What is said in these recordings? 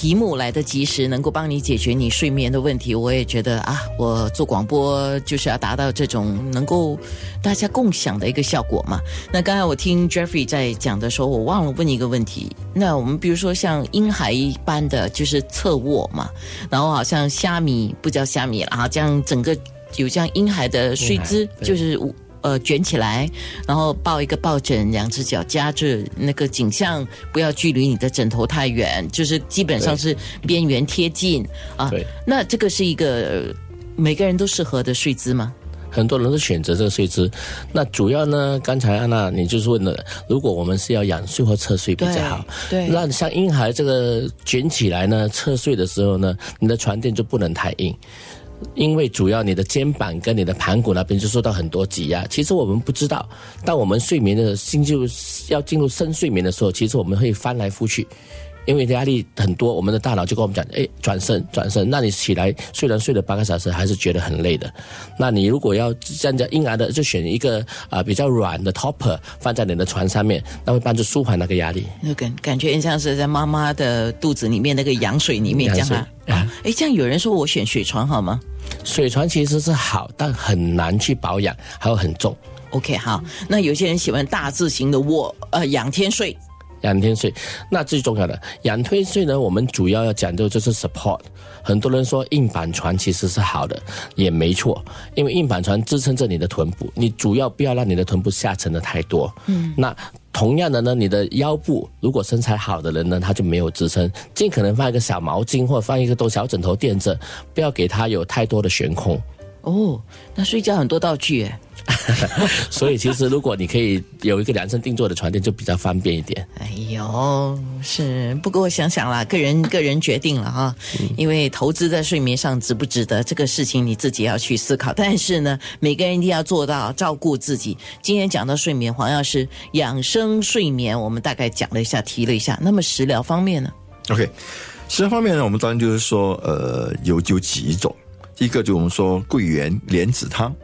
题目来得及时，能够帮你解决你睡眠的问题，我也觉得啊，我做广播就是要达到这种能够大家共享的一个效果嘛。那刚才我听 Jeffrey 在讲的时候，我忘了问一个问题。那我们比如说像婴孩一般的就是侧卧嘛，然后好像虾米不叫虾米了啊，这样整个有这样婴孩的睡姿，就是呃卷起来，然后抱一个抱枕，两只脚夹着，那个景象不要距离你的枕头太远，就是基本上是边缘贴近啊对。那这个是一个呃每个人都适合的睡姿吗？很多人都选择这个睡姿。那主要呢，刚才安娜你就是问了，如果我们是要仰睡或侧睡比较好，对那像婴孩这个卷起来呢，侧睡的时候呢，你的床垫就不能太硬。因为主要你的肩膀跟你的盘骨那边就受到很多挤压。其实我们不知道，当我们睡眠的心就要进入深睡眠的时候，其实我们会翻来覆去，因为压力很多，我们的大脑就跟我们讲，哎，转身转身。那你起来虽然睡了八个小时，还是觉得很累的。那你如果要站在婴儿的，就选一个啊、比较软的 topper 放在你的床上面，那会帮助舒缓那个压力。那感感觉很像是在妈妈的肚子里面那个羊水里面这样啊。啊，哎，这样有人说我选水床好吗水床其实是好，但很难去保养，还有很重。？OK，好。那有些人喜欢大字型的卧，呃，仰天睡。仰天睡，那最重要的仰天睡呢，我们主要要讲究就是 support。很多人说硬板床其实是好的，也没错，因为硬板床支撑着你的臀部，你主要不要让你的臀部下沉的太多。嗯，那同样的呢，你的腰部如果身材好的人呢，他就没有支撑，尽可能放一个小毛巾或者放一个小枕头垫着，不要给他有太多的悬空。哦，那睡觉很多道具哎。所以其实如果你可以有一个量身定做的床垫，就比较方便一点。哎呦，是，不过我想想啦，个人个人决定了哈，因为投资在睡眠上值不值得这个事情你自己要去思考。但是呢，每个人一定要做到照顾自己。今天讲到睡眠，黄药师养生睡眠，我们大概讲了一下，提了一下。那么食疗方面呢？OK，食疗方面呢，我们当然就是说，呃，有有几种，一个就我们说桂圆莲子汤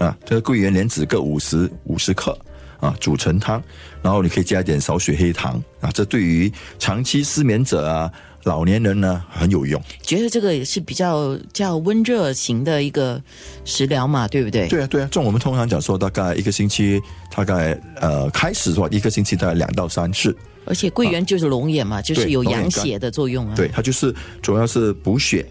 啊，这个桂圆莲子各五十五十克啊，煮成汤，然后你可以加一点少许黑糖啊，这对于长期失眠者啊、老年人呢很有用。觉得这个也是比较较温热型的一个食疗嘛，对不对？对啊，对啊，这种我们通常讲说，大概一个星期，大概呃开始的话，一个星期大概两到三次。而且桂圆就是龙眼嘛，就是有养血的作用啊。对，它就是主要是补血、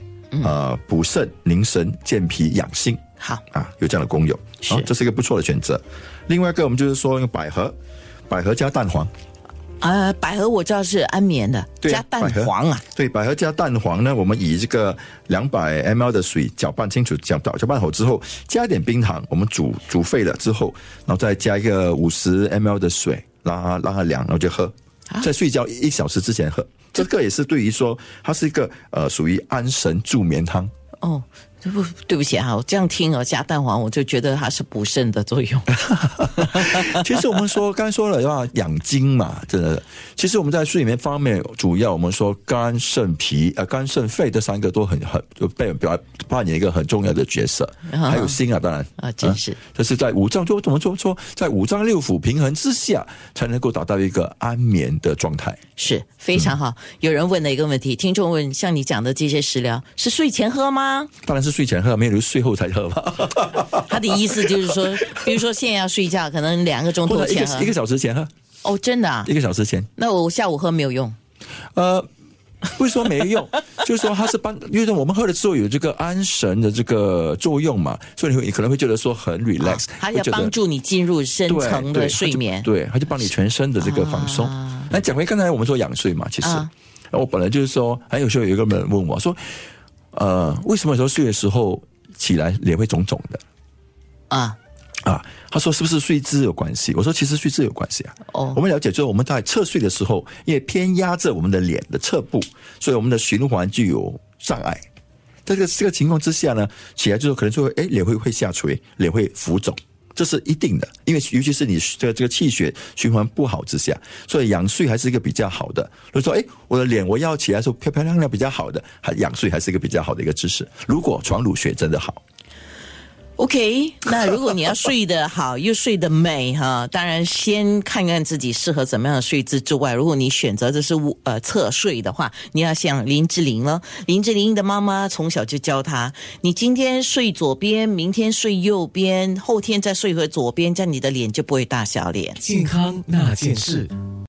呃补肾、凝神、健脾、养心。好，啊，有这样的功用，好啊，这是一个不错的选择。另外一个，我们就是说用百合，百合加蛋黄，啊，百合我知道是安眠的，对加蛋黄啊。对，百合加蛋黄呢，我们以这个两百 ml 的水搅拌清楚，搅搅搅拌好之后，加一点冰糖，我们煮煮沸了之后，然后再加一个五十 ml 的水，让它让它凉，然后就喝，在睡觉一小时之前喝。这个也是对于说，它是一个呃属于安神助眠汤。哦，对不对不起哈、我这样听哦，加蛋黄我就觉得它是补肾的作用。其实我们说，刚才说了要养精嘛，真的。其实我们在睡眠方面，主要我们说肝、肾、脾、呃肝、肾、肺这三个都很很就被表扮演一个很重要的角色，还有心啊，当然啊真是这是在五脏就怎么说说，在五脏六腑平衡之下，才能够达到一个安眠的状态。是非常好。有人问了一个问题，听众问：像你讲的这些食疗是睡前喝吗？当然是睡前喝，没有就睡后才喝吧，他的意思就是说，比如说现在要睡觉，可能两个钟或头前喝一个小时前喝，哦，真的啊一？个小时前。那我下午喝没有用。呃，不是说没用，就是说它是帮，因为我们喝了之后有这个安神的这个作用嘛，所以你会你可能会觉得说很 relax，、它要帮助你进入深对层的睡眠。对，它就帮你全身的这个放松。那讲回刚才我们说仰睡嘛，其实、啊我本来就是说，还有时候有一个人问我说，呃，为什么有时候睡的时候起来脸会肿肿的？啊，啊，他说是不是睡姿有关系？我说其实睡姿有关系啊。哦我们了解就是，我们在侧睡的时候，因为偏压着我们的脸的侧部，所以我们的循环就有障碍。在这个这个情况之下呢，起来之后可能就会哎脸会会下垂，脸会浮肿。这是一定的，因为尤其是你这个这个气血循环不好之下，所以养睡还是一个比较好的。如果说，哎，我的脸我要起来的时候漂漂亮亮比较好的，还养睡还是一个比较好的一个姿势。如果床褥血真的好，OK，那如果你要睡得好又睡得美哈，当然先看看自己适合怎么样的睡姿之外，如果你选择的是呃侧睡的话，你要像林志玲了。林志玲的妈妈从小就教她，你今天睡左边，明天睡右边，后天再睡回左边，这样你的脸就不会大小脸。健康那件事。